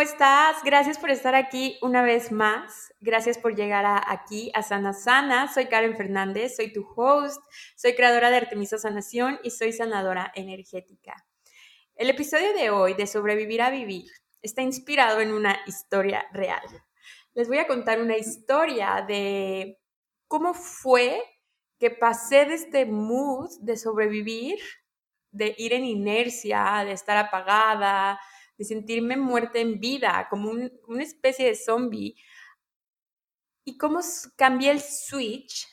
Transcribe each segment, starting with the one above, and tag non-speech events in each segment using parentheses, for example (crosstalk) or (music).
¿Cómo estás? Gracias por estar aquí una vez más. Gracias por llegar aquí a Sana Sana. Soy Karen Fernández, soy tu host, soy creadora de Artemisa Sanación y soy sanadora energética. El episodio de hoy de Sobrevivir a Vivir está inspirado en una historia real. Les voy a contar una historia de cómo fue que pasé de este mood de sobrevivir, de ir en inercia, de estar apagada, de sentirme muerta en vida, como una especie de zombie. ¿Y cómo cambié el switch?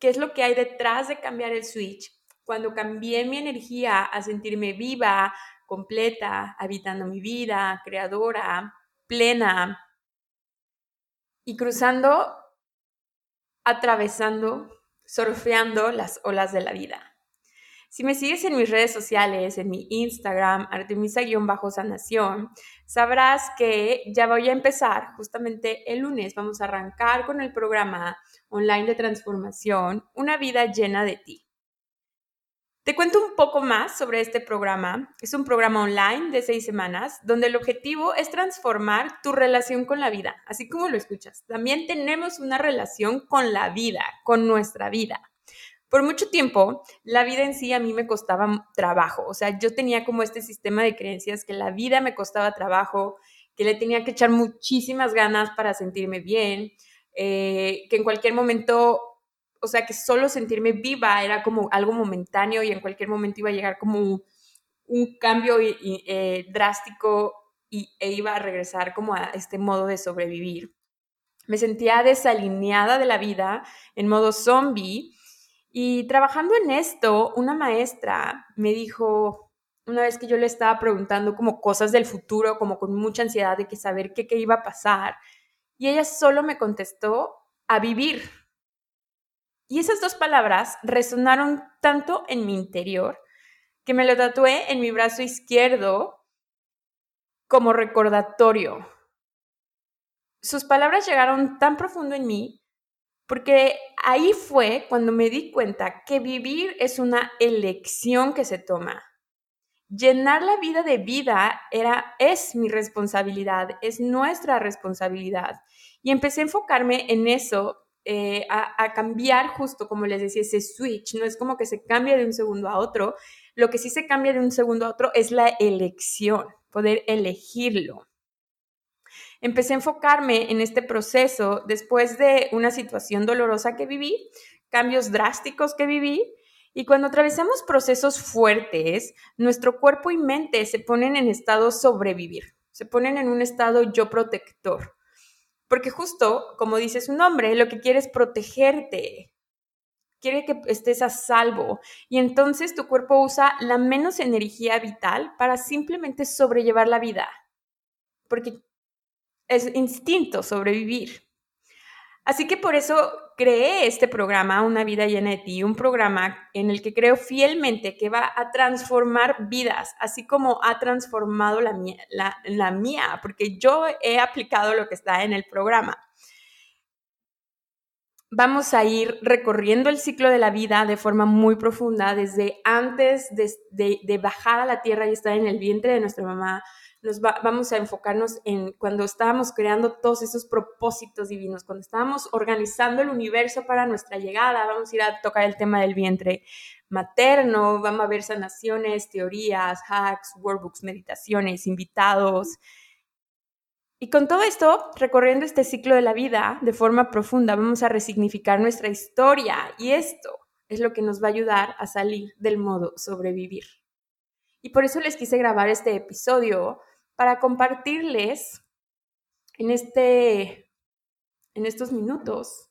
¿Qué es lo que hay detrás de cambiar el switch? Cuando cambié mi energía a sentirme viva, completa, habitando mi vida, creadora, plena, y cruzando, atravesando, surfeando las olas de la vida. Si me sigues en mis redes sociales, en mi Instagram, artemisa-sanación, sabrás que ya voy a empezar justamente el lunes. Vamos a arrancar con el programa online de transformación, Una vida llena de ti. Te cuento un poco más sobre este programa. Es un programa online de seis semanas donde el objetivo es transformar tu relación con la vida, así como lo escuchas. También tenemos una relación con la vida, con nuestra vida. Por mucho tiempo, la vida en sí a mí me costaba trabajo. O sea, yo tenía como este sistema de creencias que la vida me costaba trabajo, que le tenía que echar muchísimas ganas para sentirme bien, eh, que en cualquier momento, o sea, que solo sentirme viva era como algo momentáneo y en cualquier momento iba a llegar como un cambio eh, drástico y, e iba a regresar como a este modo de sobrevivir. Me sentía desalineada de la vida, en modo zombie, y trabajando en esto, una maestra me dijo, una vez que yo le estaba preguntando como cosas del futuro, como con mucha ansiedad de saber qué, qué iba a pasar, y ella solo me contestó, a vivir. Y esas dos palabras resonaron tanto en mi interior que me lo tatué en mi brazo izquierdo como recordatorio. Sus palabras llegaron tan profundo en mí porque ahí fue cuando me di cuenta que vivir es una elección que se toma. Llenar la vida de vida era, es mi responsabilidad, es nuestra responsabilidad. Y empecé a enfocarme en eso, eh, a, cambiar justo como les decía, ese switch. No es como que se cambia de un segundo a otro. Lo que sí se cambia de un segundo a otro es la elección, poder elegirlo empecé a enfocarme en este proceso después de una situación dolorosa que viví, cambios drásticos que viví. Y cuando atravesamos procesos fuertes, nuestro cuerpo y mente se ponen en estado sobrevivir, se ponen en un estado yo protector. Porque justo, como dice su nombre, lo que quiere es protegerte, quiere que estés a salvo. Y entonces tu cuerpo usa la menos energía vital para simplemente sobrellevar la vida. Porque es instinto sobrevivir. Así que por eso creé este programa, Una vida llena de ti, un programa en el que creo fielmente que va a transformar vidas, así como ha transformado la mía, la mía, porque yo he aplicado lo que está en el programa. Vamos a ir recorriendo el ciclo de la vida de forma muy profunda, desde antes de, de bajar a la tierra y estar en el vientre de nuestra mamá, nos vamos a enfocarnos en cuando estábamos creando todos esos propósitos divinos, cuando estábamos organizando el universo para nuestra llegada, vamos a ir a tocar el tema del vientre materno, vamos a ver sanaciones, teorías, hacks, workbooks, meditaciones, invitados. Y con todo esto, recorriendo este ciclo de la vida de forma profunda, vamos a resignificar nuestra historia y esto es lo que nos va a ayudar a salir del modo sobrevivir. Y por eso les quise grabar este episodio para compartirles en, este, en estos minutos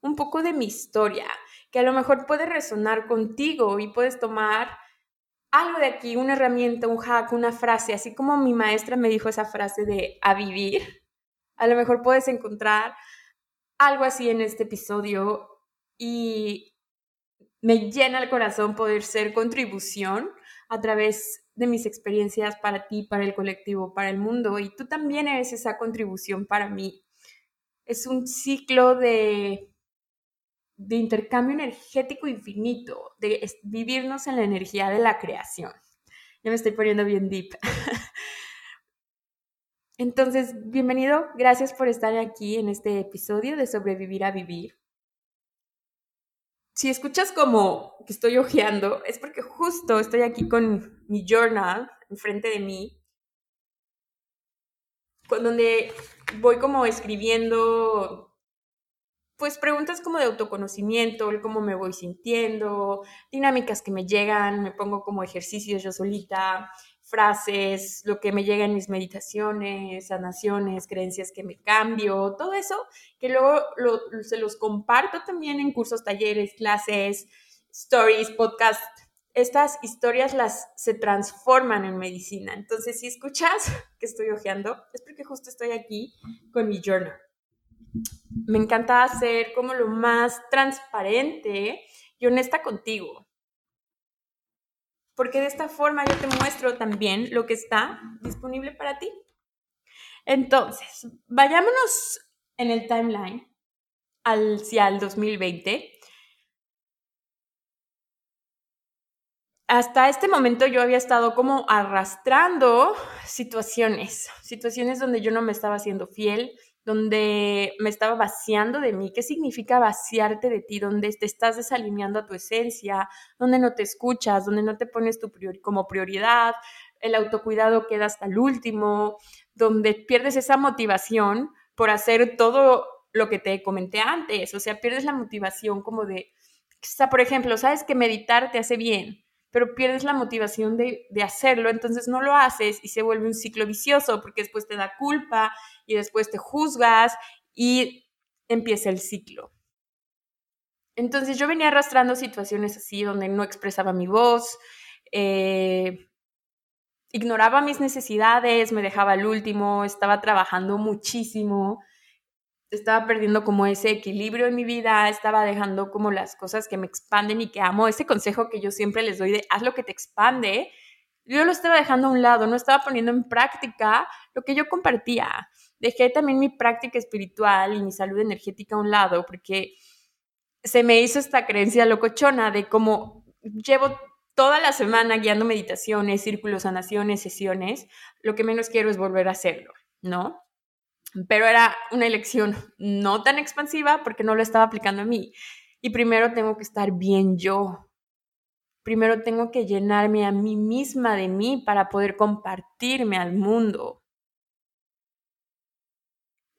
un poco de mi historia, que a lo mejor puede resonar contigo y puedes tomar algo de aquí, una herramienta, un hack, una frase, así como mi maestra me dijo esa frase de a vivir, a lo mejor puedes encontrar algo así en este episodio y me llena el corazón poder ser contribución a través de mis experiencias para ti, para el colectivo, para el mundo y tú también eres esa contribución para mí. Es un ciclo de de intercambio energético infinito, de vivirnos en la energía de la creación. Ya me estoy poniendo bien deep. (laughs) Entonces, bienvenido, gracias por estar aquí en este episodio de Sobrevivir a Vivir. Si escuchas como que estoy hojeando, es porque justo estoy aquí con mi journal enfrente de mí, donde voy como escribiendo pues preguntas como de autoconocimiento, cómo me voy sintiendo, dinámicas que me llegan, me pongo como ejercicios yo solita, frases, lo que me llega en mis meditaciones, sanaciones, creencias que me cambio, todo eso, que luego se los comparto también en cursos, talleres, clases, stories, podcasts. Estas historias las se transforman en medicina. Entonces, si escuchas (laughs) que estoy hojeando, es porque justo estoy aquí con mi journal me encanta ser como lo más transparente y honesta contigo. Porque de esta forma yo te muestro también lo que está disponible para ti. Entonces, vayámonos en el timeline hacia el 2020. Hasta este momento yo había estado como arrastrando situaciones, situaciones donde yo no me estaba siendo fiel, donde me estaba vaciando de mí. ¿Qué significa vaciarte de ti? Donde te estás desalineando a tu esencia, donde no te escuchas, donde no te pones tu como prioridad, el autocuidado queda hasta el último, donde pierdes esa motivación por hacer todo lo que te comenté antes, o sea, pierdes la motivación como de, o sea, por ejemplo, sabes que meditar te hace bien, pero pierdes la motivación de, de, hacerlo, entonces no lo haces y se vuelve un ciclo vicioso porque después te da culpa y después te juzgas y empieza el ciclo. Entonces yo venía arrastrando situaciones así donde no expresaba mi voz, eh, ignoraba mis necesidades, me dejaba al último, estaba trabajando muchísimo estaba perdiendo como ese equilibrio en mi vida, estaba dejando como las cosas que me expanden y que amo, ese consejo que yo siempre les doy de haz lo que te expande, yo lo estaba dejando a un lado, no estaba poniendo en práctica lo que yo compartía. Dejé también mi práctica espiritual y mi salud energética a un lado porque se me hizo esta creencia locochona de cómo llevo toda la semana guiando meditaciones, círculos, sanaciones, sesiones, lo que menos quiero es volver a hacerlo, ¿no? Pero era una elección no tan expansiva porque no lo estaba aplicando a mí. Y primero tengo que estar bien yo. Primero tengo que llenarme a mí misma de mí para poder compartirme al mundo.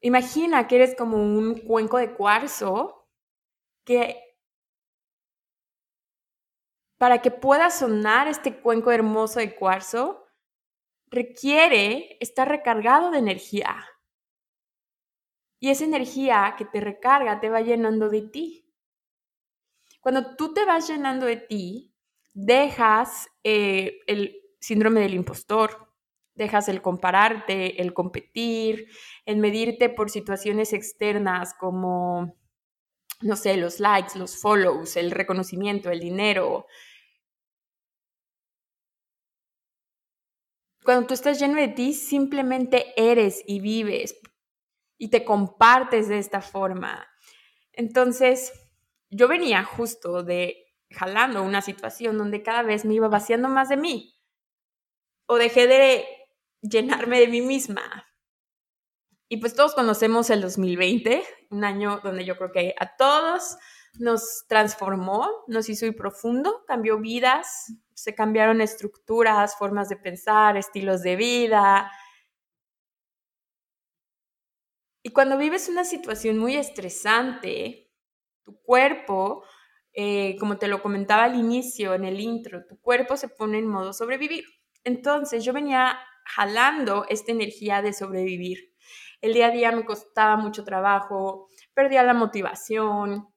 Imagina que eres como un cuenco de cuarzo que para que pueda sonar este cuenco hermoso de cuarzo requiere estar recargado de energía. Y esa energía que te recarga te va llenando de ti. Cuando tú te vas llenando de ti, dejas eh, el síndrome del impostor, dejas el compararte, el competir, el medirte por situaciones externas como, no sé, los likes, los follows, el reconocimiento, el dinero. Cuando tú estás lleno de ti, simplemente eres y vives y te compartes de esta forma. Entonces, yo venía justo de jalando una situación donde cada vez me iba vaciando más de mí o dejé de llenarme de mí misma. Y pues todos conocemos el 2020, un año donde yo creo que a todos nos transformó, nos hizo ir profundo, cambió vidas, se cambiaron estructuras, formas de pensar, estilos de vida, y cuando vives una situación muy estresante, tu cuerpo, eh, como te lo comentaba al inicio, en el intro, tu cuerpo se pone en modo sobrevivir. Entonces yo venía jalando esta energía de sobrevivir. El día a día me costaba mucho trabajo, perdía la motivación,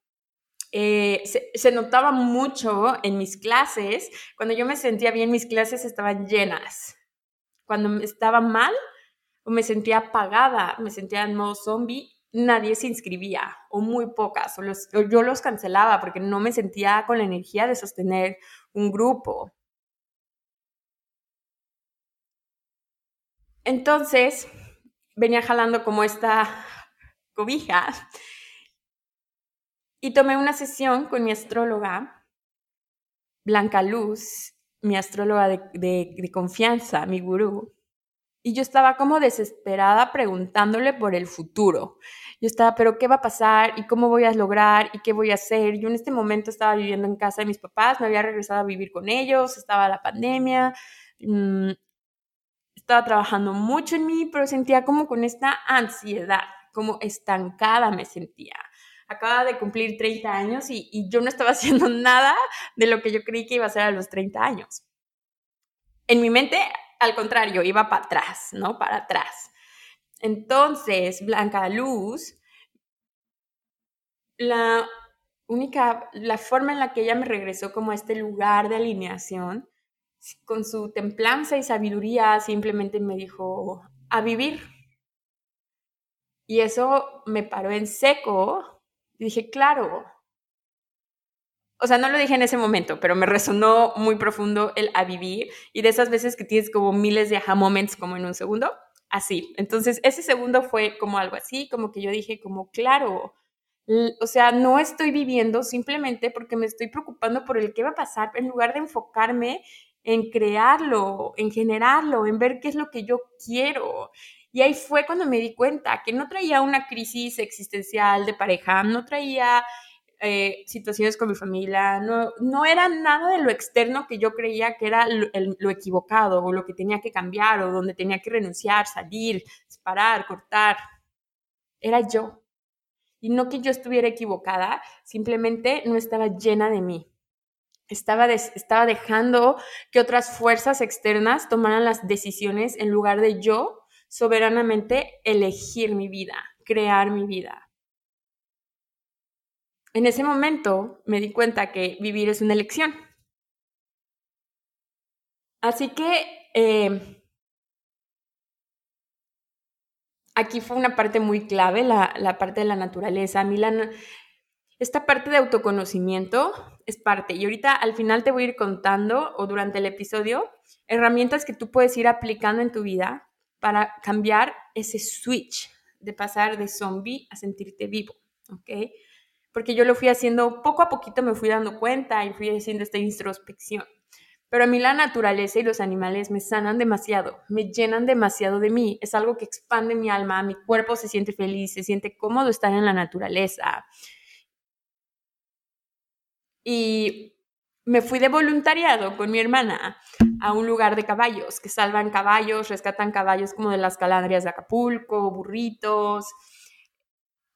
eh, se, notaba mucho en mis clases. Cuando yo me sentía bien, mis clases estaban llenas. Cuando estaba mal me sentía apagada, me sentía en modo zombie, nadie se inscribía o muy pocas. o yo los cancelaba porque no me sentía con la energía de sostener un grupo. Entonces, venía jalando como esta cobija y tomé una sesión con mi astróloga, Blanca Luz, mi astróloga de, confianza, mi gurú. Y yo estaba como desesperada preguntándole por el futuro. Yo estaba, pero ¿qué va a pasar? ¿Y cómo voy a lograr? ¿Y qué voy a hacer? Yo en este momento estaba viviendo en casa de mis papás, me había regresado a vivir con ellos, estaba la pandemia, mm, estaba trabajando mucho en mí, pero sentía como con esta ansiedad, como estancada me sentía acaba de cumplir 30 años y, yo no estaba (laughs) haciendo nada de lo que yo creí que iba a hacer a los 30 años. En mi mente, al contrario, iba para atrás, ¿no? Para atrás. Entonces, Blanca Luz, la única, la forma en la que ella me regresó como a este lugar de alineación, con su templanza y sabiduría, simplemente me dijo, a vivir. Y eso me paró en seco dije, claro. O sea, no lo dije en ese momento, pero me resonó muy profundo el a vivir y de esas veces que tienes como miles de aha moments como en un segundo, así. Entonces, ese segundo fue como algo así, como que yo dije como, claro, o sea, no estoy viviendo simplemente porque me estoy preocupando por el qué va a pasar en lugar de enfocarme en crearlo, en generarlo, en ver qué es lo que yo quiero. Y ahí fue cuando me di cuenta que no traía una crisis existencial de pareja, no traía eh, situaciones con mi familia, no, no era nada de lo externo que yo creía que era lo, equivocado o lo que tenía que cambiar o donde tenía que renunciar, salir, parar, cortar. Era yo. Y no que yo estuviera equivocada, simplemente no estaba llena de mí. Estaba, estaba dejando que otras fuerzas externas tomaran las decisiones en lugar de yo soberanamente elegir mi vida, crear mi vida. En ese momento me di cuenta que vivir es una elección. Así que eh, aquí fue una parte muy clave, la, parte de la naturaleza. A esta parte de autoconocimiento es parte. Y ahorita al final te voy a ir contando, o durante el episodio, herramientas que tú puedes ir aplicando en tu vida para cambiar ese switch de pasar de zombie a sentirte vivo, ¿ok? Porque yo lo fui haciendo poco a poquito, me fui dando cuenta y fui haciendo esta introspección. Pero a mí la naturaleza y los animales me sanan demasiado, me llenan demasiado de mí, es algo que expande mi alma, mi cuerpo se siente feliz, se siente cómodo estar en la naturaleza. Y me fui de voluntariado con mi hermana a un lugar de caballos, que salvan caballos, rescatan caballos como de las calandrias de Acapulco, burritos.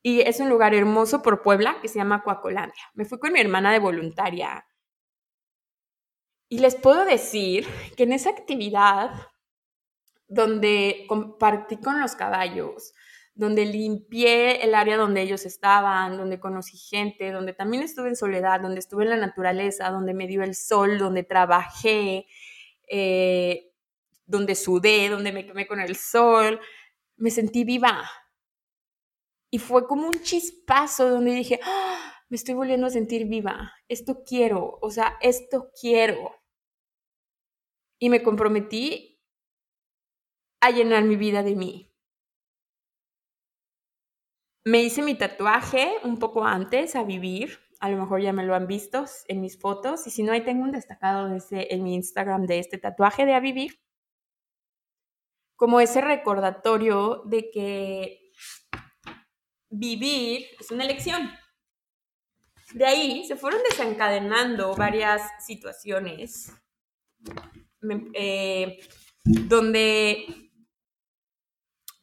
Y es un lugar hermoso por Puebla que se llama Coacolandia. Me fui con mi hermana de voluntaria. Y les puedo decir que en esa actividad donde compartí con los caballos, donde limpié el área donde ellos estaban, donde conocí gente, donde también estuve en soledad, donde estuve en la naturaleza, donde me dio el sol, donde trabajé, eh, donde sudé, donde me quemé con el sol, me sentí viva. Y fue como un chispazo donde dije, ¡Ah! me estoy volviendo a sentir viva, esto quiero, o sea, esto quiero. Y me comprometí a llenar mi vida de mí. Me hice mi tatuaje un poco antes a vivir. A lo mejor ya me lo han visto en mis fotos. Y si no, ahí tengo un destacado de en mi Instagram de este tatuaje de a vivir. Como ese recordatorio de que vivir es una elección. De ahí se fueron desencadenando varias situaciones eh, donde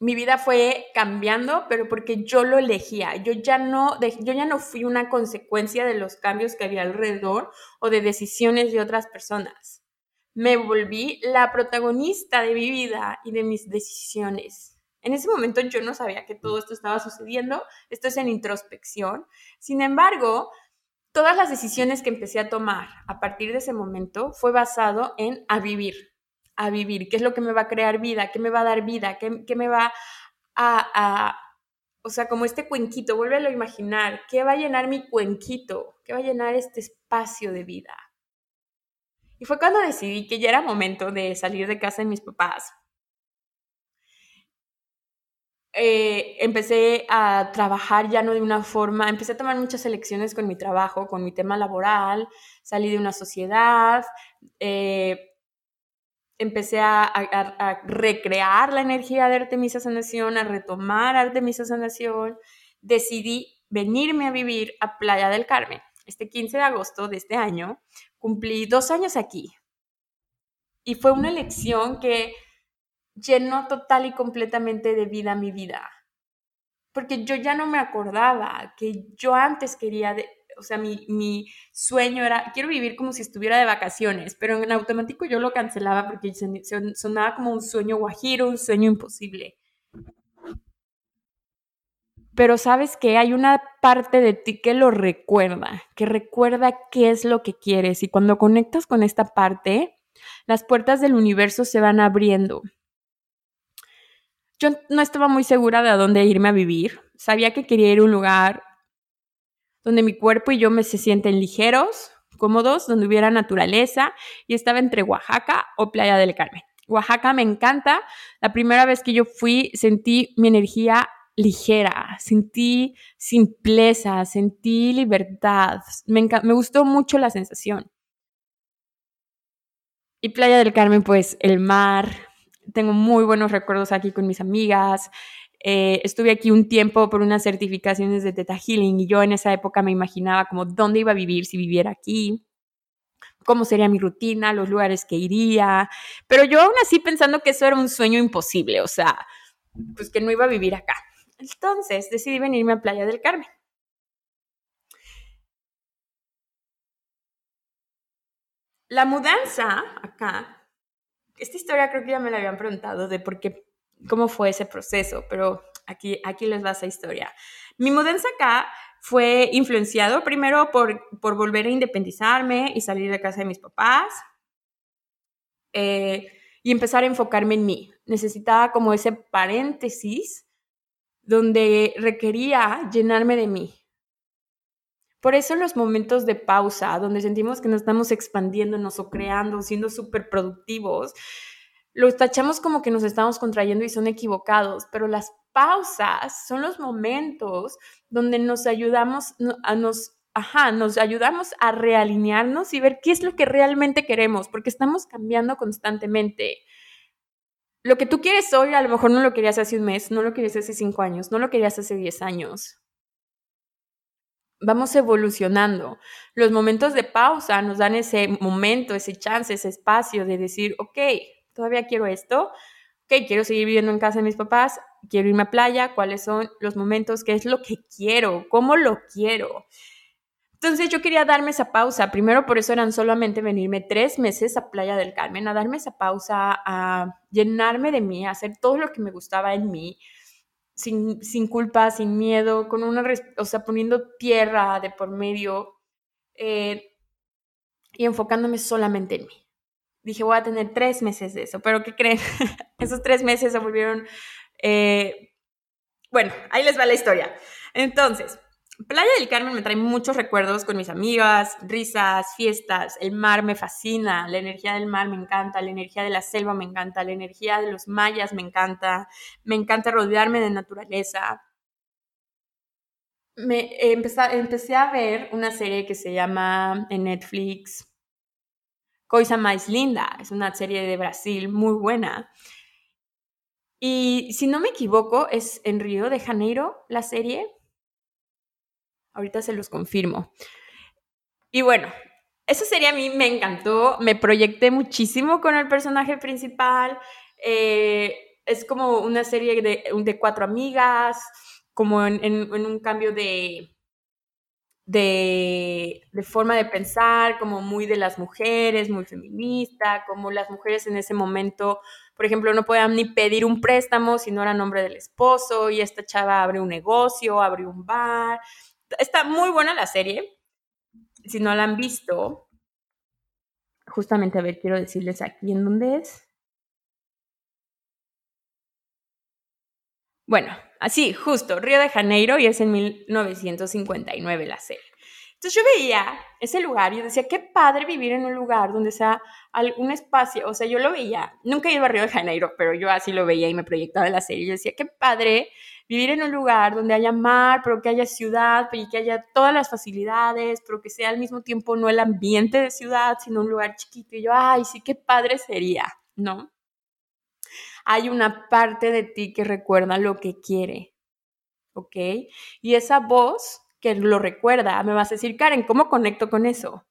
mi vida fue cambiando, pero porque yo lo elegía. Yo ya no, yo ya no fui una consecuencia de los cambios que había alrededor o de decisiones de otras personas. Me volví la protagonista de mi vida y de mis decisiones. En ese momento yo no sabía que todo esto estaba sucediendo. Esto es en introspección. Sin embargo, todas las decisiones que empecé a tomar a partir de ese momento fue basado en a vivir, a vivir, qué es lo que me va a crear vida, qué me va a dar vida, qué, me va a, a, o sea, como este cuenquito, vuélvelo a imaginar, qué va a llenar mi cuenquito, qué va a llenar este espacio de vida. Y fue cuando decidí que ya era momento de salir de casa de mis papás. Eh, empecé a trabajar ya no de una forma, empecé a tomar muchas elecciones con mi trabajo, con mi tema laboral, salí de una sociedad, eh, empecé a, recrear la energía de Artemisa Sanación, a retomar Artemisa Sanación, decidí venirme a vivir a Playa del Carmen. Este 15 de agosto de este año cumplí dos años aquí. Y fue una elección que llenó total y completamente de vida mi vida. Porque yo ya no me acordaba que yo antes quería, o sea, mi, mi, sueño era, quiero vivir como si estuviera de vacaciones, pero en automático yo lo cancelaba porque sonaba como un sueño guajiro, un sueño imposible. Pero sabes que hay una parte de ti que lo recuerda, que recuerda qué es lo que quieres y cuando conectas con esta parte, las puertas del universo se van abriendo yo no estaba muy segura de a dónde irme a vivir. Sabía que quería ir a un lugar donde mi cuerpo y yo me se sienten ligeros, cómodos, donde hubiera naturaleza y estaba entre Oaxaca o Playa del Carmen. Oaxaca me encanta. La primera vez que yo fui sentí mi energía ligera, sentí simpleza, sentí libertad. Me, me gustó mucho la sensación. Y Playa del Carmen, pues el mar, tengo muy buenos recuerdos aquí con mis amigas. Eh, estuve aquí un tiempo por unas certificaciones de Teta Healing y yo en esa época me imaginaba como dónde iba a vivir si viviera aquí, cómo sería mi rutina, los lugares que iría, pero yo aún así pensando que eso era un sueño imposible, o sea, pues que no iba a vivir acá. Entonces decidí venirme a Playa del Carmen. La mudanza acá esta historia creo que ya me la habían preguntado de por qué, cómo fue ese proceso, pero aquí, aquí les va esa historia. Mi mudanza acá fue influenciado primero por, por volver a independizarme y salir de casa de mis papás eh, y empezar a enfocarme en mí. Necesitaba como ese paréntesis donde requería llenarme de mí, por eso los momentos de pausa, donde sentimos que nos estamos expandiéndonos o creando, siendo súper productivos, los tachamos como que nos estamos contrayendo y son equivocados, pero las pausas son los momentos donde nos ayudamos a nos ajá, nos ayudamos a realinearnos y ver qué es lo que realmente queremos, porque estamos cambiando constantemente. Lo que tú quieres hoy a lo mejor no lo querías hace un mes, no lo querías hace cinco años, no lo querías hace diez años vamos evolucionando. Los momentos de pausa nos dan ese momento, ese chance, ese espacio de decir, ok, todavía quiero esto, ok, quiero seguir viviendo en casa de mis papás, quiero irme a playa, cuáles son los momentos, qué es lo que quiero, cómo lo quiero. Entonces yo quería darme esa pausa. Primero por eso eran solamente venirme tres meses a Playa del Carmen, a darme esa pausa, a llenarme de mí, a hacer todo lo que me gustaba en mí, sin, culpa, sin miedo, con una, o sea, poniendo tierra de por medio eh, y enfocándome solamente en mí. Dije, voy a tener tres meses de eso, pero ¿qué creen? (laughs) Esos tres meses se volvieron, eh, bueno, ahí les va la historia. Entonces, Playa del Carmen me trae muchos recuerdos con mis amigas, risas, fiestas, el mar me fascina, la energía del mar me encanta, la energía de la selva me encanta, la energía de los mayas me encanta, me encanta rodearme de naturaleza. Me empecé, a ver una serie que se llama en Netflix Coisa Mais Linda, es una serie de Brasil muy buena. Y si no me equivoco, es en Río de Janeiro la serie Ahorita se los confirmo. Y bueno, eso sería a mí, me encantó, me proyecté muchísimo con el personaje principal. Eh, es como una serie de, de cuatro amigas, como en, un cambio de, de, de, forma de pensar, como muy de las mujeres, muy feminista, como las mujeres en ese momento, por ejemplo, no podían ni pedir un préstamo si no era nombre del esposo, y esta chava abre un negocio, abre un bar, está muy buena la serie. si no la han visto, justamente, a ver, quiero decirles aquí en dónde es. Bueno, así, justo, Río de Janeiro y es en 1959 la serie. Entonces yo veía ese lugar y yo decía, qué padre vivir en un lugar donde sea algún espacio, o sea, yo lo veía, nunca he ido a Río de Janeiro, pero yo así lo veía y me proyectaba la serie. Yo decía, qué padre vivir en un lugar donde haya mar, pero que haya ciudad, y que haya todas las facilidades, pero que sea al mismo tiempo no el ambiente de ciudad, sino un lugar chiquito. Y yo, ay, sí, qué padre sería, ¿no? Hay una parte de ti que recuerda lo que quiere, ¿ok? Y esa voz que lo recuerda, me vas a decir, Karen, ¿cómo conecto con eso?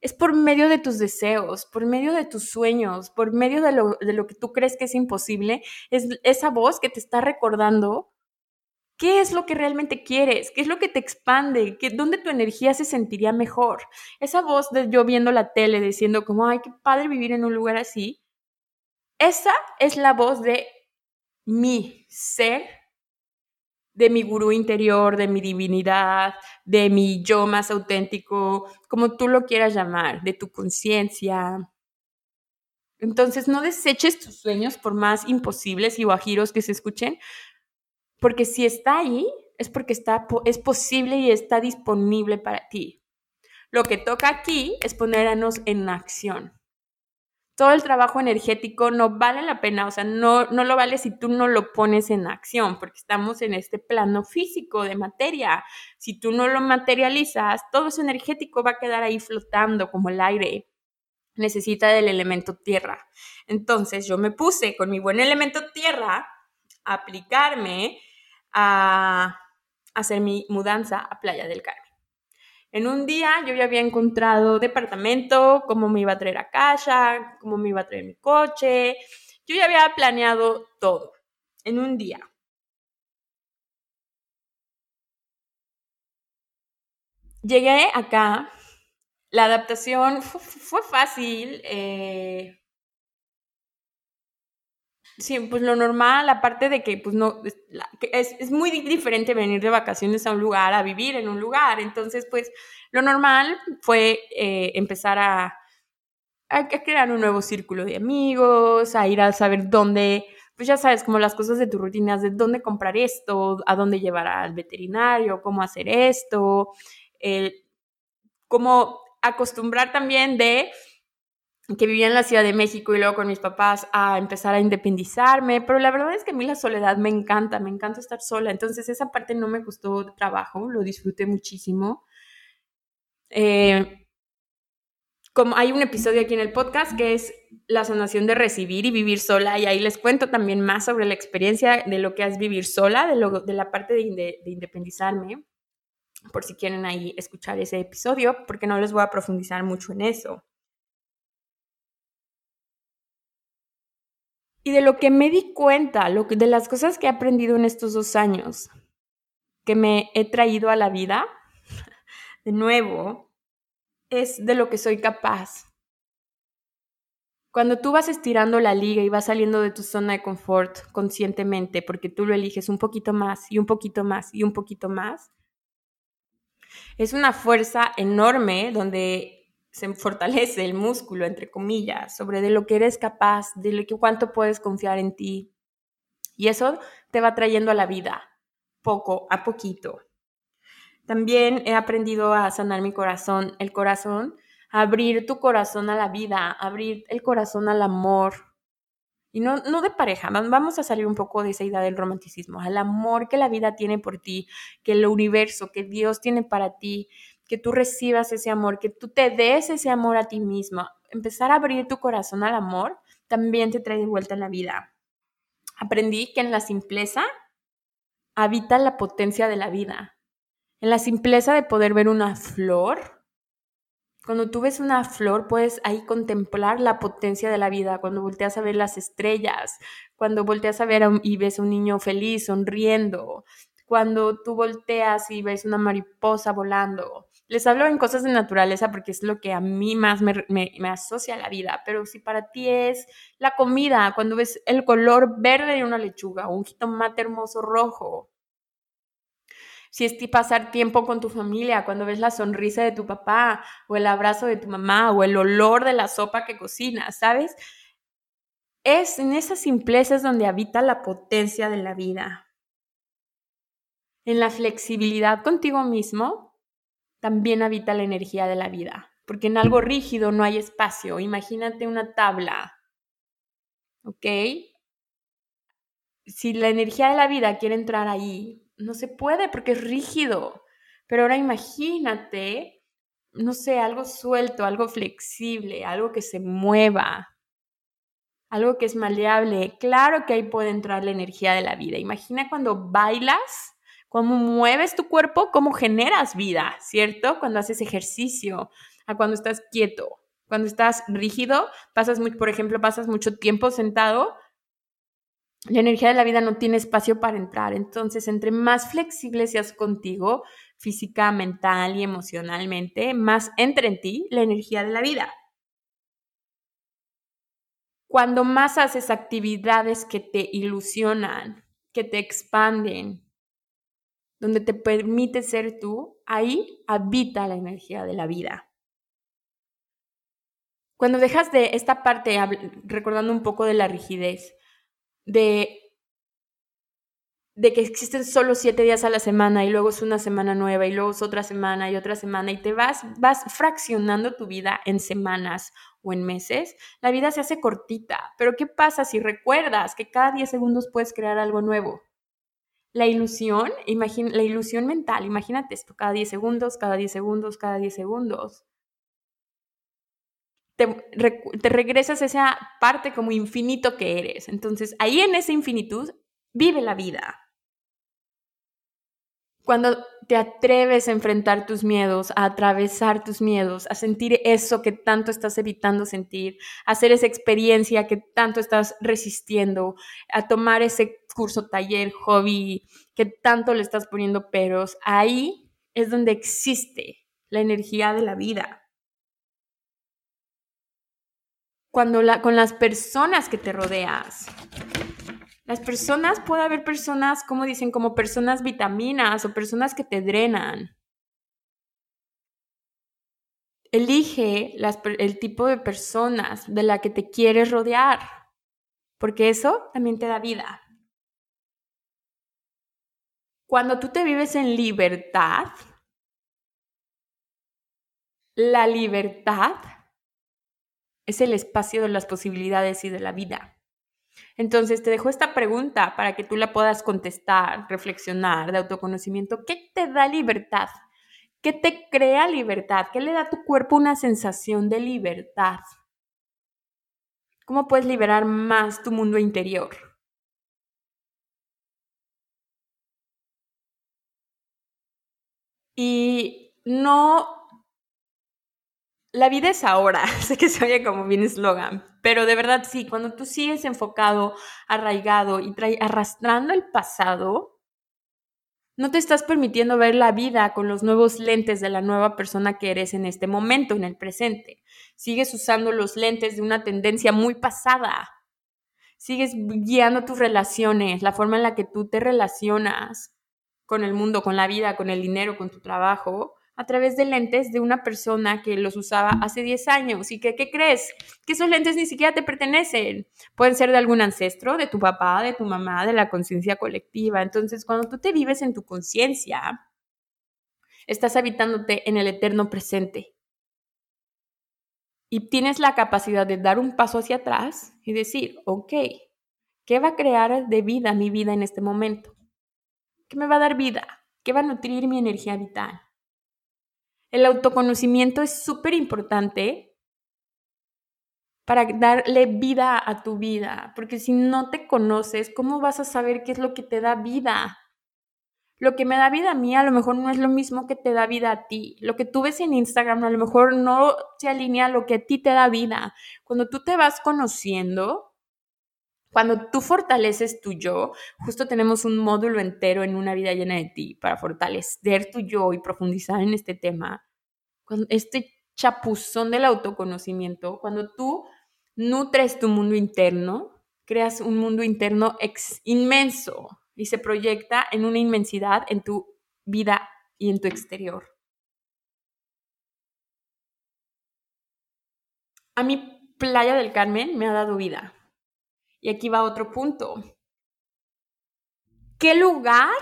Es por medio de tus deseos, por medio de tus sueños, por medio de lo, de lo que tú crees que es imposible. Es esa voz que te está recordando ¿Qué es lo que realmente quieres? ¿Qué es lo que te expande? ¿Qué, ¿Dónde tu energía se sentiría mejor? Esa voz de yo viendo la tele diciendo como, ay, qué padre vivir en un lugar así. Esa es la voz de mi ser, de mi gurú interior, de mi divinidad, de mi yo más auténtico, como tú lo quieras llamar, de tu conciencia. Entonces, no deseches tus sueños por más imposibles y guajiros que se escuchen, porque si está ahí, es porque está, es posible y está disponible para ti. Lo que toca aquí es ponernos en acción. Todo el trabajo energético no vale la pena, o sea, no, no lo vale si tú no lo pones en acción, porque estamos en este plano físico de materia. Si tú no lo materializas, todo ese energético va a quedar ahí flotando como el aire. Necesita del elemento tierra. Entonces yo me puse con mi buen elemento tierra a aplicarme a hacer mi mudanza a Playa del Carmen. En un día yo ya había encontrado departamento, cómo me iba a traer a casa, cómo me iba a traer mi coche. Yo ya había planeado todo en un día. Llegué acá, la adaptación fue, fácil. Eh, Sí, pues lo normal, aparte de que pues no, es, es, muy diferente venir de vacaciones a un lugar, a vivir en un lugar. Entonces, pues lo normal fue eh, empezar a, a, crear un nuevo círculo de amigos, a ir a saber dónde, pues ya sabes, como las cosas de tus rutinas, de dónde comprar esto, a dónde llevar al veterinario, cómo hacer esto, eh, cómo acostumbrar también de que vivía en la Ciudad de México y luego con mis papás a empezar a independizarme, pero la verdad es que a mí la soledad me encanta, me encanta estar sola, entonces esa parte no me costó trabajo, lo disfruté muchísimo. Eh, como hay un episodio aquí en el podcast que es la sanación de recibir y vivir sola y ahí les cuento también más sobre la experiencia de lo que es vivir sola, de, lo, de la parte de, de independizarme, por si quieren ahí escuchar ese episodio, porque no les voy a profundizar mucho en eso. Y de lo que me di cuenta, de las cosas que he aprendido en estos dos años, que me he traído a la vida, (laughs) de nuevo, es de lo que soy capaz. Cuando tú vas estirando la liga y vas saliendo de tu zona de confort conscientemente, porque tú lo eliges un poquito más y un poquito más y un poquito más, es una fuerza enorme donde se fortalece el músculo, entre comillas, sobre de lo que eres capaz, de lo que cuánto puedes confiar en ti. Y eso te va trayendo a la vida, poco a poquito. También he aprendido a sanar mi corazón, el corazón, abrir tu corazón a la vida, abrir el corazón al amor. Y no, no de pareja, vamos a salir un poco de esa idea del romanticismo, al amor que la vida tiene por ti, que el universo, que Dios tiene para ti, que tú recibas ese amor, que tú te des ese amor a ti mismo. Empezar a abrir tu corazón al amor también te trae de vuelta en la vida. Aprendí que en la simpleza habita la potencia de la vida. En la simpleza de poder ver una flor. Cuando tú ves una flor, puedes ahí contemplar la potencia de la vida. Cuando volteas a ver las estrellas, cuando volteas a ver y ves a un niño feliz, sonriendo, cuando tú volteas y ves una mariposa volando, les hablo en cosas de naturaleza porque es lo que a mí más me, me, asocia a la vida, pero si para ti es la comida, cuando ves el color verde de una lechuga un jitomate hermoso rojo, si es pasar tiempo con tu familia, cuando ves la sonrisa de tu papá o el abrazo de tu mamá o el olor de la sopa que cocinas, ¿sabes? Es en esas simplezas donde habita la potencia de la vida. En la flexibilidad contigo mismo también habita la energía de la vida, porque en algo rígido no hay espacio. Imagínate una tabla, ¿ok? Si la energía de la vida quiere entrar ahí, no se puede porque es rígido. Pero ahora imagínate, no sé, algo suelto, algo flexible, algo que se mueva, algo que es maleable. Claro que ahí puede entrar la energía de la vida. Imagina cuando bailas, cómo mueves tu cuerpo, cómo generas vida, ¿cierto? Cuando haces ejercicio, a cuando estás quieto. Cuando estás rígido, pasas, muy, por ejemplo, pasas mucho tiempo sentado, la energía de la vida no tiene espacio para entrar. Entonces, entre más flexible seas contigo, física, mental y emocionalmente, más entra en ti la energía de la vida. Cuando más haces actividades que te ilusionan, que te expanden, donde te permite ser tú, ahí habita la energía de la vida. Cuando dejas de esta parte, recordando un poco de la rigidez, de, de que existen solo siete días a la semana y luego es una semana nueva y luego es otra semana y otra semana y te vas, vas fraccionando tu vida en semanas o en meses, la vida se hace cortita. Pero ¿qué pasa si recuerdas que cada 10 segundos puedes crear algo nuevo? La ilusión, la ilusión mental, imagínate esto, cada 10 segundos, cada 10 segundos, cada 10 segundos te, regresas a esa parte como infinito que eres. Entonces, ahí en esa infinitud vive la vida. Cuando te atreves a enfrentar tus miedos, a atravesar tus miedos, a sentir eso que tanto estás evitando sentir, a hacer esa experiencia que tanto estás resistiendo, a tomar ese curso, taller, hobby que tanto le estás poniendo peros, ahí es donde existe la energía de la vida cuando la, con las personas que te rodeas. Las personas, puede haber personas, como dicen, como personas vitaminas o personas que te drenan. Elige el tipo de personas de la que te quieres rodear, porque eso también te da vida. Cuando tú te vives en libertad, la libertad es el espacio de las posibilidades y de la vida. Entonces te dejo esta pregunta para que tú la puedas contestar, reflexionar de autoconocimiento. ¿Qué te da libertad? ¿Qué te crea libertad? ¿Qué le da a tu cuerpo una sensación de libertad? ¿Cómo puedes liberar más tu mundo interior? Y no la vida es ahora, (laughs) sé que se oye como bien eslogan, pero de verdad sí, cuando tú sigues enfocado, arraigado y arrastrando el pasado, no te estás permitiendo ver la vida con los nuevos lentes de la nueva persona que eres en este momento, en el presente. Sigues usando los lentes de una tendencia muy pasada. Sigues guiando tus relaciones, la forma en la que tú te relacionas con el mundo, con la vida, con el dinero, con tu trabajo, a través de lentes de una persona que los usaba hace 10 años y que, ¿qué crees? Que esos lentes ni siquiera te pertenecen. Pueden ser de algún ancestro, de tu papá, de tu mamá, de la conciencia colectiva. Entonces, cuando tú te vives en tu conciencia, estás habitándote en el eterno presente. Y tienes la capacidad de dar un paso hacia atrás y decir, ok, ¿qué va a crear de vida mi vida en este momento? ¿Qué me va a dar vida? ¿Qué va a nutrir mi energía vital? El autoconocimiento es súper importante para darle vida a tu vida, porque si no te conoces, ¿cómo vas a saber qué es lo que te da vida? Lo que me da vida a mí a lo mejor no es lo mismo que te da vida a ti. Lo que tú ves en Instagram a lo mejor no se alinea a lo que a ti te da vida. Cuando tú te vas conociendo, cuando tú fortaleces tu yo, justo tenemos un módulo entero en una vida llena de ti para fortalecer tu yo y profundizar en este tema. Cuando este chapuzón del autoconocimiento, cuando tú nutres tu mundo interno, creas un mundo interno inmenso y se proyecta en una inmensidad en tu vida y en tu exterior. A mi Playa del Carmen me ha dado vida. Y aquí va otro punto. ¿Qué lugar,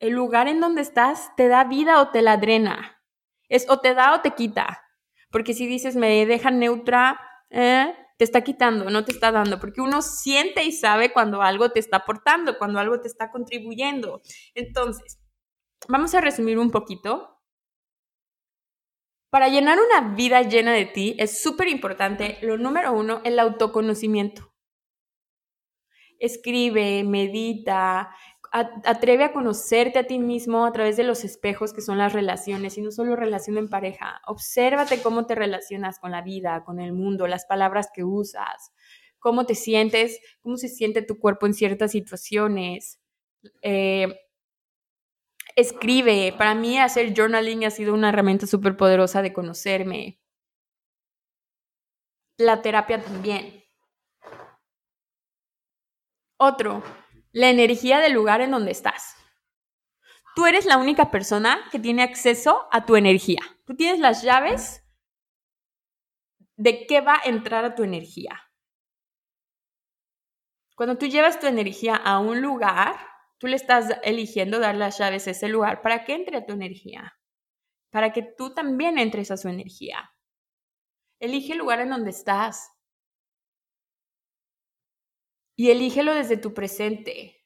el lugar en donde estás, te da vida o te la drena? Es o te da o te quita. Porque si dices me deja neutra, eh, te está quitando, no te está dando, porque uno siente y sabe cuando algo te está aportando, cuando algo te está contribuyendo. Entonces, vamos a resumir un poquito. Para llenar una vida llena de ti es súper importante, lo número uno, el autoconocimiento. Escribe, medita, atreve a conocerte a ti mismo a través de los espejos que son las relaciones y no solo relación en pareja. Obsérvate cómo te relacionas con la vida, con el mundo, las palabras que usas, cómo te sientes, cómo se siente tu cuerpo en ciertas situaciones. Eh, escribe. Para mí hacer journaling ha sido una herramienta súper poderosa de conocerme. La terapia también. Otro, la energía del lugar en donde estás. Tú eres la única persona que tiene acceso a tu energía. Tú tienes las llaves de qué va a entrar a tu energía. Cuando tú llevas tu energía a un lugar, tú le estás eligiendo dar las llaves a ese lugar para que entre a tu energía, para que tú también entres a su energía. Elige el lugar en donde estás y elígelo desde tu presente.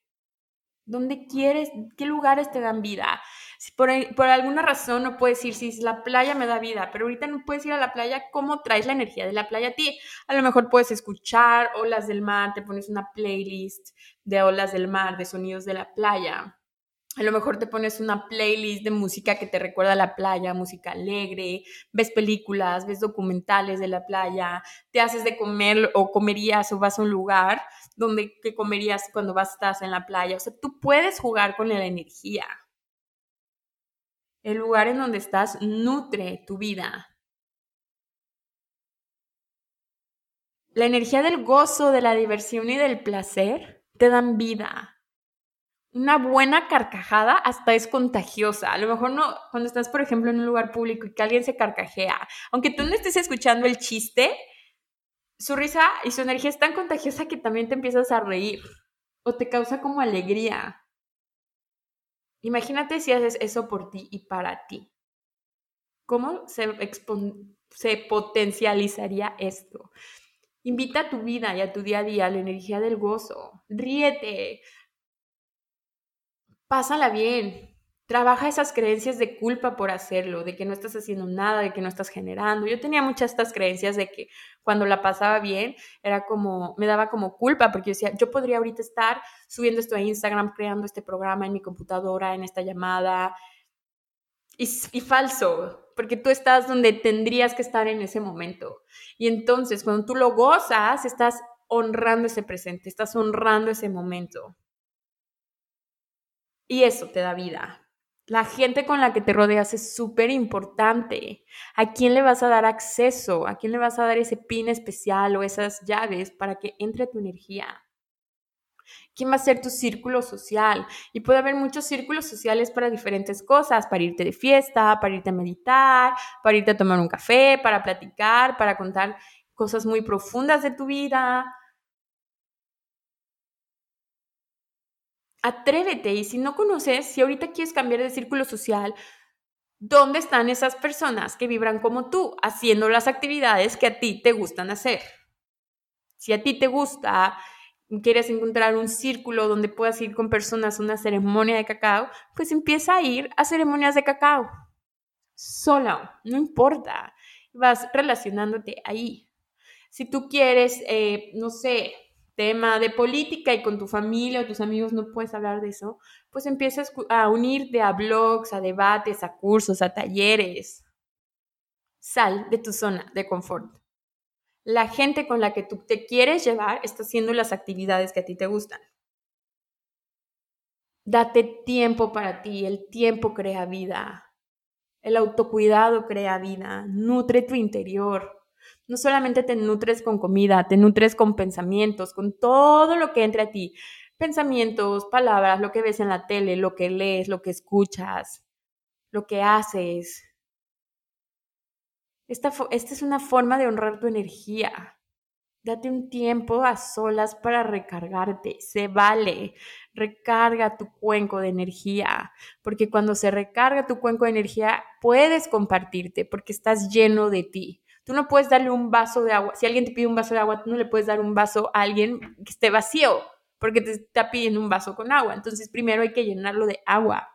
¿Dónde quieres? ¿Qué lugares te dan vida? Si por, por, alguna razón no puedes ir, si la playa me da vida, pero ahorita no puedes ir a la playa, ¿cómo traes la energía de la playa a ti? A lo mejor puedes escuchar olas del mar, te pones una playlist de olas del mar, de sonidos de la playa. A lo mejor te pones una playlist de música que te recuerda a la playa, música alegre, ves películas, ves documentales de la playa, te haces de comer o comerías o vas a un lugar donde que comerías cuando vas estás en la playa. O sea, tú puedes jugar con la energía. El lugar en donde estás nutre tu vida. La energía del gozo, de la diversión y del placer te dan vida una buena carcajada hasta es contagiosa. A lo mejor no, cuando estás, por ejemplo, en un lugar público y que alguien se carcajea, aunque tú no estés escuchando el chiste, su risa y su energía es tan contagiosa que también te empiezas a reír o te causa como alegría. Imagínate si haces eso por ti y para ti. ¿Cómo se, se potencializaría esto? Invita a tu vida y a tu día a día la energía del gozo. Ríete, pásala bien. Trabaja esas creencias de culpa por hacerlo, de que no estás haciendo nada, de que no estás generando. Yo tenía muchas estas creencias de que cuando la pasaba bien era como, me daba como culpa porque yo decía, yo podría ahorita estar subiendo esto a Instagram, creando este programa en mi computadora, en esta llamada. Y, y falso, porque tú estás donde tendrías que estar en ese momento. Y entonces, cuando tú lo gozas, estás honrando ese presente, estás honrando ese momento. Y eso te da vida. La gente con la que te rodeas es súper importante. ¿A quién le vas a dar acceso? ¿A quién le vas a dar ese pin especial o esas llaves para que entre tu energía? ¿Quién va a ser tu círculo social? Y puede haber muchos círculos sociales para diferentes cosas, para irte de fiesta, para irte a meditar, para irte a tomar un café, para platicar, para contar cosas muy profundas de tu vida, atrévete y si no conoces, si ahorita quieres cambiar de círculo social, ¿dónde están esas personas que vibran como tú, haciendo las actividades que a ti te gustan hacer? Si a ti te gusta, quieres encontrar un círculo donde puedas ir con personas a una ceremonia de cacao, pues empieza a ir a ceremonias de cacao. Sola, no importa. Vas relacionándote ahí. Si tú quieres, eh, no sé, tema de política y con tu familia o tus amigos no puedes hablar de eso, pues empiezas a unirte a blogs, a debates, a cursos, a talleres. Sal de tu zona de confort. La gente con la que tú te quieres llevar está haciendo las actividades que a ti te gustan. Date tiempo para ti, el tiempo crea vida. El autocuidado crea vida, nutre tu interior no solamente te nutres con comida, te nutres con pensamientos, con todo lo que entre a ti. pensamientos, palabras, lo que ves en la tele, lo que lees, lo que escuchas, lo que haces. Esta, esta es una forma de honrar tu energía. Date un tiempo a solas para recargarte. Se vale. Recarga tu cuenco de energía. Porque cuando se recarga tu cuenco de energía, puedes compartirte porque estás lleno de ti. Tú no puedes darle un vaso de agua. Si alguien te pide un vaso de agua, tú no le puedes dar un vaso a alguien que esté vacío porque te está pidiendo un vaso con agua. Entonces, primero hay que llenarlo de agua.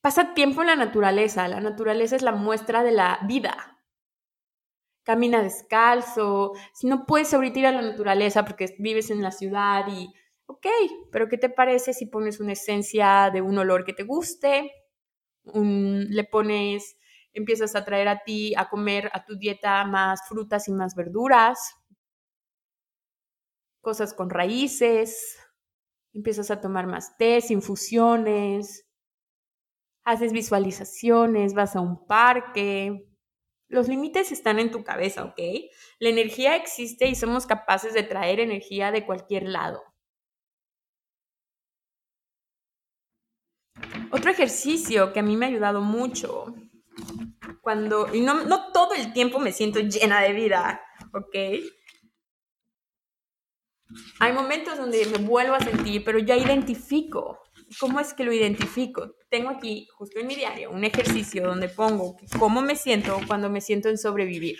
Pasa tiempo en la naturaleza. La naturaleza es la muestra de la vida camina descalzo, si no puedes ahorita ir a la naturaleza porque vives en la ciudad y, ok, pero ¿qué te parece si pones una esencia de un olor que te guste? le pones, empiezas a traer a ti a comer a tu dieta más frutas y más verduras, cosas con raíces, empiezas a tomar más tés, infusiones, haces visualizaciones, vas a un parque, los límites están en tu cabeza, ¿ok? La energía existe y somos capaces de traer energía de cualquier lado. Otro ejercicio que a mí me ha ayudado mucho, cuando, y no, no todo el tiempo me siento llena de vida, ¿ok? Hay momentos donde me vuelvo a sentir, pero ya identifico ¿Cómo es que lo identifico? Tengo aquí, justo en mi diario, un ejercicio donde pongo cómo me siento cuando me siento en sobrevivir.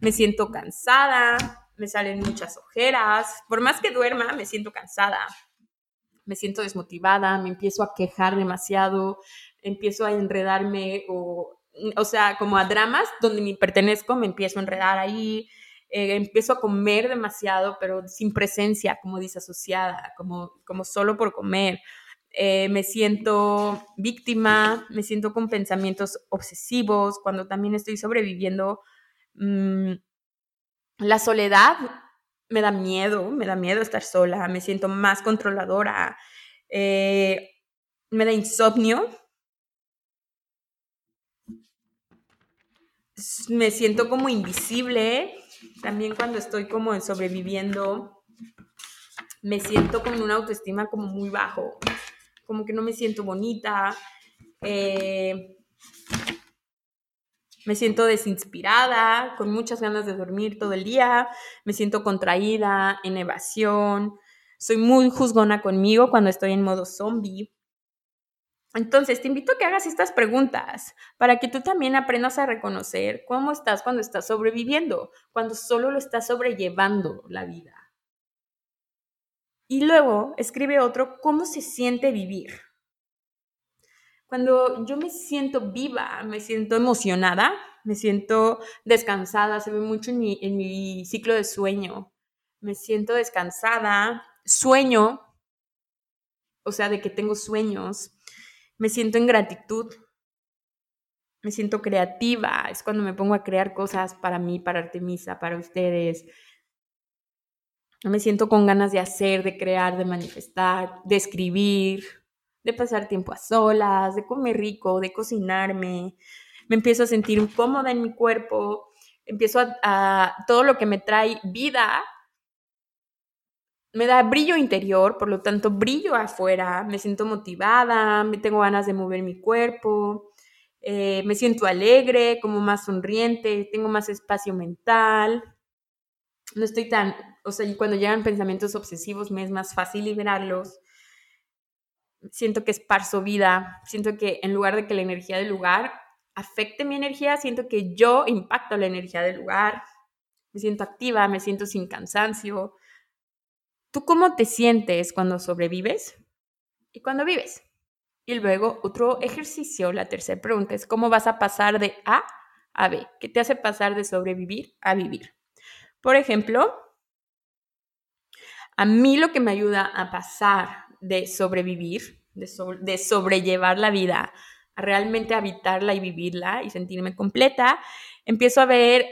Me siento cansada, me salen muchas ojeras, por más que duerma, me siento cansada, me siento desmotivada, me empiezo a quejar demasiado, empiezo a enredarme o, o sea, como a dramas donde me pertenezco, me empiezo a enredar ahí, eh, empiezo a comer demasiado, pero sin presencia, como disasociada, como, como solo por comer. Eh, me siento víctima, me siento con pensamientos obsesivos, cuando también estoy sobreviviendo. Mm, la soledad me da miedo, me da miedo estar sola, me siento más controladora, eh, me da insomnio. Me siento como invisible, también cuando estoy como en sobreviviendo, me siento con una autoestima como muy bajo, como que no me siento bonita, eh, me siento desinspirada, con muchas ganas de dormir todo el día, me siento contraída, en evasión, soy muy juzgona conmigo cuando estoy en modo zombie. Entonces, te invito a que hagas estas preguntas para que tú también aprendas a reconocer cómo estás cuando estás sobreviviendo, cuando solo lo estás sobrellevando la vida. Y luego escribe otro, ¿cómo se siente vivir? Cuando yo me siento viva, me siento emocionada, me siento descansada, se ve mucho en mi, en mi ciclo de sueño. Me siento descansada, sueño, o sea, de que tengo sueños, me siento en gratitud, me siento creativa, es cuando me pongo a crear cosas para mí, para Artemisa, para ustedes. Me siento con ganas de hacer, de crear, de manifestar, de escribir, de pasar tiempo a solas, de comer rico, de cocinarme. Me empiezo a sentir cómoda en mi cuerpo, empiezo a, a todo lo que me trae vida me da brillo interior, por lo tanto brillo afuera, me siento motivada, me tengo ganas de mover mi cuerpo, eh, me siento alegre, como más sonriente, tengo más espacio mental, no estoy tan, o sea, cuando llegan pensamientos obsesivos me es más fácil liberarlos, siento que esparzo vida, siento que en lugar de que la energía del lugar afecte mi energía, siento que yo impacto la energía del lugar, me siento activa, me siento sin cansancio, ¿Tú cómo te sientes cuando sobrevives y cuando vives? Y luego otro ejercicio, la tercera pregunta es, ¿cómo vas a pasar de A a B? ¿Qué te hace pasar de sobrevivir a vivir? Por ejemplo, a mí lo que me ayuda a pasar de sobrevivir, de, de sobrellevar la vida, a realmente habitarla y vivirla y sentirme completa, empiezo a ver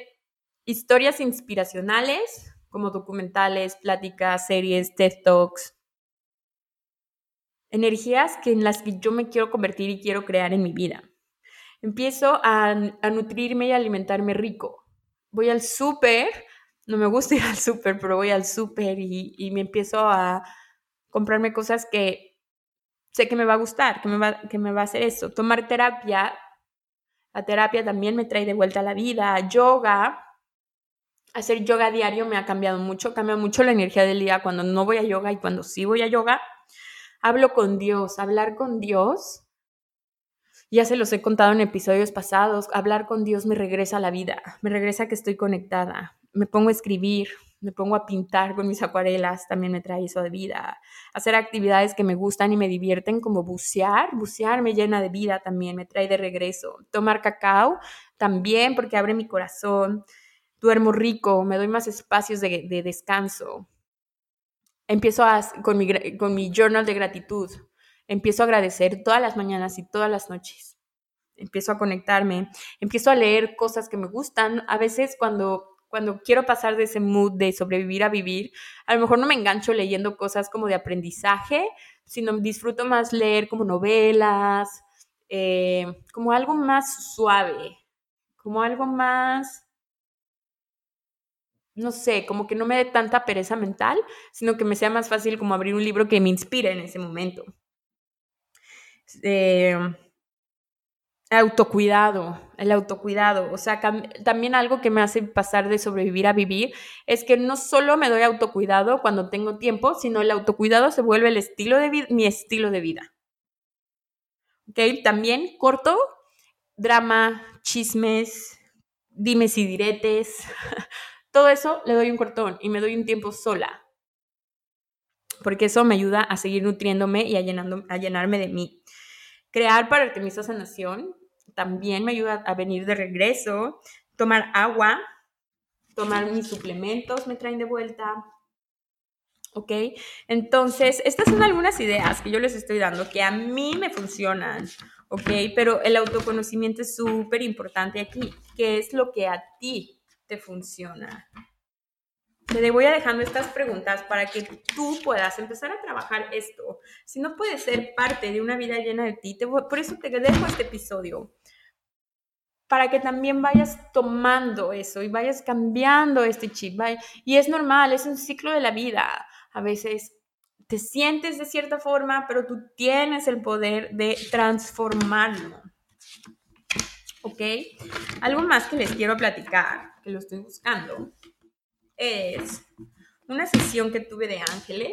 historias inspiracionales como documentales, pláticas, series, TED Talks. Energías que en las que yo me quiero convertir y quiero crear en mi vida. Empiezo a, a nutrirme y alimentarme rico. Voy al súper no me gusta ir al súper, pero voy al súper y, me empiezo a comprarme cosas que sé que me va a gustar, que me va, que me va a hacer eso. Tomar terapia, la terapia también me trae de vuelta a la vida. Yoga, hacer yoga diario me ha cambiado mucho, cambia mucho la energía del día cuando no voy a yoga y cuando sí voy a yoga. Hablo con Dios, hablar con Dios. Ya se los he contado en episodios pasados, hablar con Dios me regresa a la vida, me regresa que estoy conectada, me pongo a escribir, me pongo a pintar con mis acuarelas, también me trae eso de vida. Hacer actividades que me gustan y me divierten, como bucear, bucear me llena de vida también, me trae de regreso. Tomar cacao también porque abre mi corazón. Duermo rico, me doy más espacios de, descanso. Empiezo con, mi, con mi journal de gratitud. Empiezo a agradecer todas las mañanas y todas las noches. Empiezo a conectarme, empiezo a leer cosas que me gustan. A veces cuando cuando quiero pasar de ese mood de sobrevivir a vivir, a lo mejor no me engancho leyendo cosas como de aprendizaje, sino disfruto más leer como novelas, eh, como algo más suave, como algo más, no sé, como que no me dé tanta pereza mental, sino que me sea más fácil como abrir un libro que me inspire en ese momento. Eh, Autocuidado, el autocuidado. O sea, también algo que me hace pasar de sobrevivir a vivir es que no solo me doy autocuidado cuando tengo tiempo, sino el autocuidado se vuelve el estilo de mi estilo de vida. ¿Ok? También corto, drama, chismes, dimes y diretes. (laughs) Todo eso le doy un cortón y me doy un tiempo sola. Porque eso me ayuda a seguir nutriéndome y a, llenando, a llenarme de mí. Crear para Artemisa Sanación también me ayuda a venir de regreso. Tomar agua, tomar mis suplementos me traen de vuelta. ¿Ok? Entonces, estas son algunas ideas que yo les estoy dando que a mí me funcionan. ¿Ok? Pero el autoconocimiento es súper importante aquí. ¿Qué es lo que a ti te funciona? Te voy a dejando estas preguntas para que tú puedas empezar a trabajar esto. Si no puedes ser parte de una vida llena de ti, por eso te dejo este episodio. Para que también vayas tomando eso y vayas cambiando este chip. Y es normal, es un ciclo de la vida. A veces te sientes de cierta forma, pero tú tienes el poder de transformarlo. ¿Ok? Algo más que les quiero platicar, que lo estoy buscando es una sesión que tuve de ángeles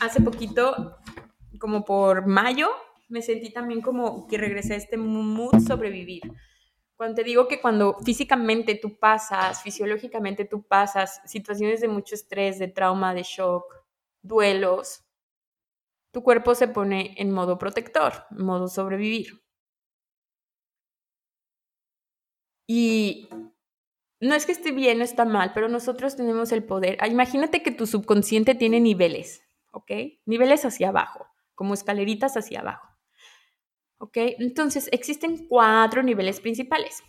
hace poquito, como por mayo, me sentí también como que regresé a este mood sobrevivir. Cuando te digo que cuando físicamente tú pasas, fisiológicamente tú pasas situaciones de mucho estrés, de trauma, de shock, duelos, tu cuerpo se pone en modo protector, en modo sobrevivir. Y no es que esté bien o está mal, pero nosotros tenemos el poder. Ah, imagínate que tu subconsciente tiene niveles, ¿ok? Niveles hacia abajo, como escaleritas hacia abajo. ¿Ok? Entonces, existen cuatro niveles principales.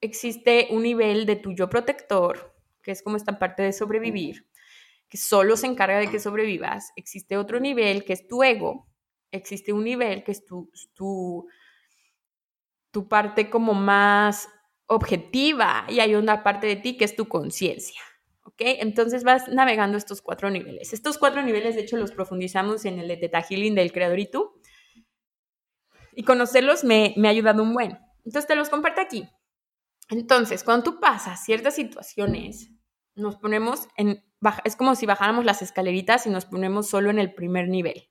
Existe un nivel de tu yo protector, que es como esta parte de sobrevivir, que solo se encarga de que sobrevivas. Existe otro nivel, que es tu ego. Existe un nivel, que es tu, tu, tu parte como más objetiva y hay una parte de ti que es tu conciencia. ¿Ok? Entonces vas navegando estos cuatro niveles. Estos cuatro niveles, de hecho, los profundizamos en el de Teta Healing del Creador y tú. Y conocerlos me, me ha ayudado un buen. Entonces te los comparto aquí. Entonces, cuando tú pasas ciertas situaciones, nos ponemos en. Es como si bajáramos las escaleritas y nos ponemos solo en el primer nivel,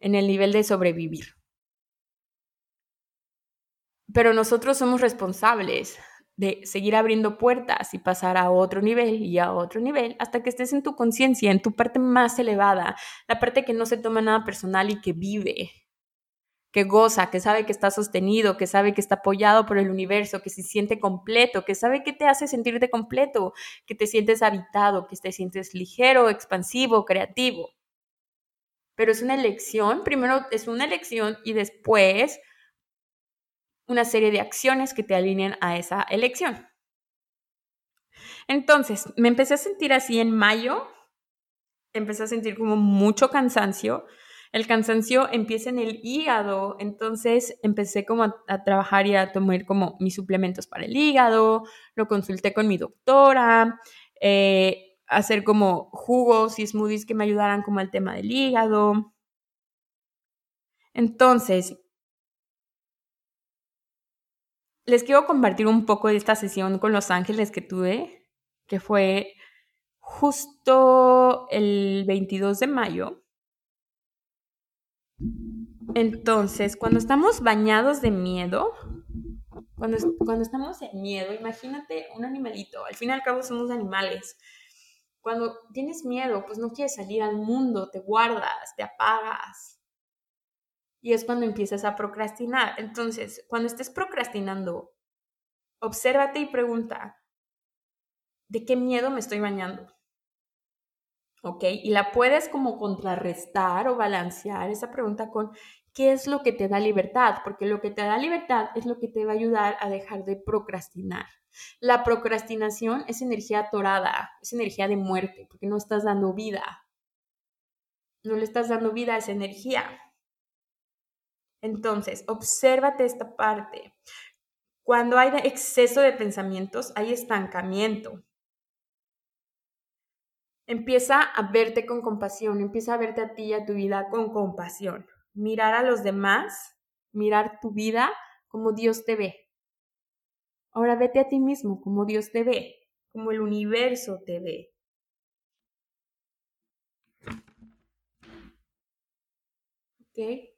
en el nivel de sobrevivir pero nosotros somos responsables de seguir abriendo puertas y pasar a otro nivel y a otro nivel hasta que estés en tu conciencia, en tu parte más elevada, la parte que no se toma nada personal y que vive, que goza, que sabe que está sostenido, que sabe que está apoyado por el universo, que se siente completo, que sabe que te hace sentirte completo, que te sientes habitado, que te sientes ligero, expansivo, creativo. Pero es una elección, primero es una elección y después una serie de acciones que te alineen a esa elección. Entonces, me empecé a sentir así en mayo, empecé a sentir como mucho cansancio. el cansancio empieza en el hígado, entonces empecé como a, trabajar y a tomar como mis suplementos para el hígado, lo consulté con mi doctora, eh, hacer como jugos y smoothies que me ayudaran como al tema del hígado. Entonces, les quiero compartir un poco de esta sesión con los ángeles que tuve, que fue justo el 22 de mayo. Entonces, cuando estamos bañados de miedo, cuando, cuando estamos en miedo, imagínate un animalito, al fin y al cabo somos animales. Cuando tienes miedo, pues no quieres salir al mundo, te guardas, te apagas. Y es cuando empiezas a procrastinar. Entonces, cuando estés procrastinando, obsérvate y pregunta, ¿de qué miedo me estoy bañando? ¿Ok? Y la puedes como contrarrestar o balancear esa pregunta con ¿qué es lo que te da libertad? Porque lo que te da libertad es lo que te va a ayudar a dejar de procrastinar. La procrastinación es energía atorada, es energía de muerte, porque no estás dando vida. No le estás dando vida a esa energía. Entonces, obsérvate esta parte. Cuando hay exceso de pensamientos, hay estancamiento. Empieza a verte con compasión, empieza a verte a ti y a tu vida con compasión. Mirar a los demás, mirar tu vida como Dios te ve. Ahora vete a ti mismo como Dios te ve, como el universo te ve. ¿Ok?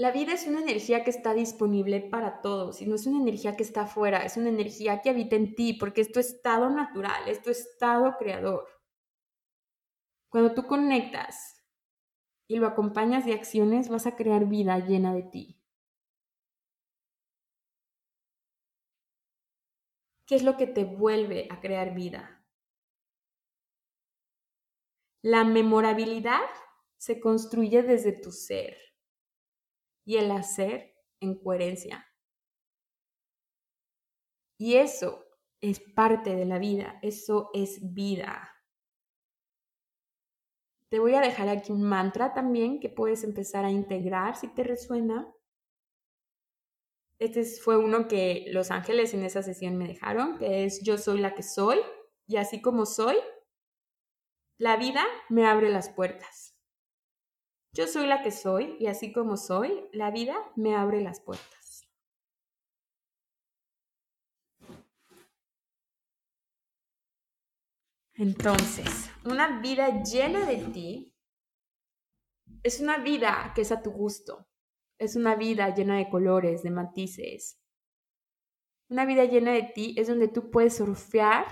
La vida es una energía que está disponible para todos y no es una energía que está afuera, es una energía que habita en ti porque es tu estado natural, es tu estado creador. Cuando tú conectas y lo acompañas de acciones, vas a crear vida llena de ti. ¿Qué es lo que te vuelve a crear vida? La memorabilidad se construye desde tu ser y el hacer en coherencia. Y eso es parte de la vida, eso es vida. Te voy a dejar aquí un mantra también que puedes empezar a integrar si te resuena. Este fue uno que los ángeles en esa sesión me dejaron, que es yo soy la que soy y así como soy, la vida me abre las puertas. Yo soy la que soy y así como soy, la vida me abre las puertas. Entonces, una vida llena de ti es una vida que es a tu gusto. Es una vida llena de colores, de matices. Una vida llena de ti es donde tú puedes surfear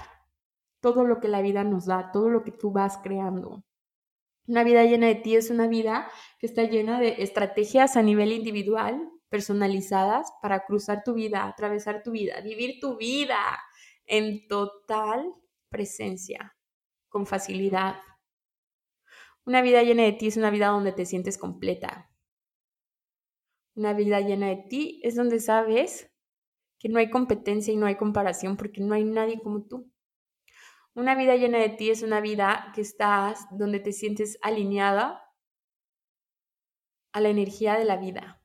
todo lo que la vida nos da, todo lo que tú vas creando. Una vida llena de ti es una vida que está llena de estrategias a nivel individual, personalizadas, para cruzar tu vida, atravesar tu vida, vivir tu vida en total presencia, con facilidad. Una vida llena de ti es una vida donde te sientes completa. Una vida llena de ti es donde sabes que no hay competencia y no hay comparación porque no hay nadie como tú. Una vida llena de ti es una vida que estás donde te sientes alineada a la energía de la vida,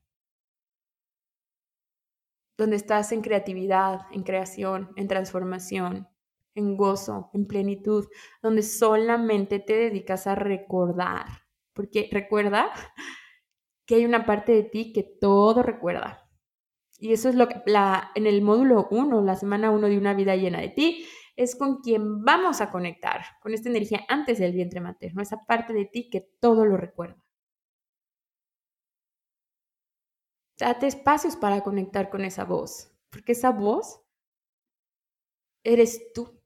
donde estás en creatividad, en creación, en transformación, en gozo, en plenitud, donde solamente te dedicas a recordar, porque recuerda (laughs) que hay una parte de ti que todo recuerda. Y eso es lo que la, en el módulo 1, la semana 1 de una vida llena de ti, es con quien vamos a conectar, con esta energía antes del vientre materno, esa parte de ti que todo lo recuerda. Date espacios para conectar con esa voz, porque esa voz eres tú,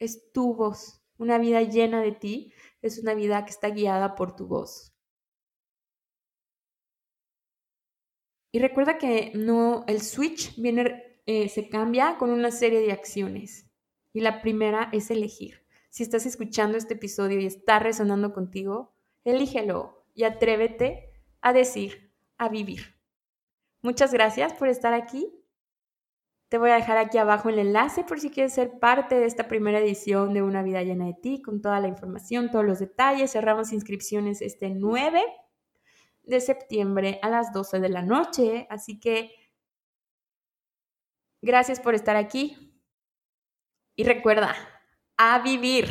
es tu voz. Una vida llena de ti es una vida que está guiada por tu voz. Y recuerda que no, el switch viene, eh, se cambia con una serie de acciones. Y la primera es elegir. Si estás escuchando este episodio y está resonando contigo, elígelo y atrévete a decir, a vivir. Muchas gracias por estar aquí Te voy a dejar aquí abajo el enlace por si quieres ser parte de esta primera edición de Una vida llena de ti, con toda la información, todos los detalles. Cerramos inscripciones este 9 de septiembre a las 12 de la noche, así que gracias por estar aquí y recuerda, a vivir.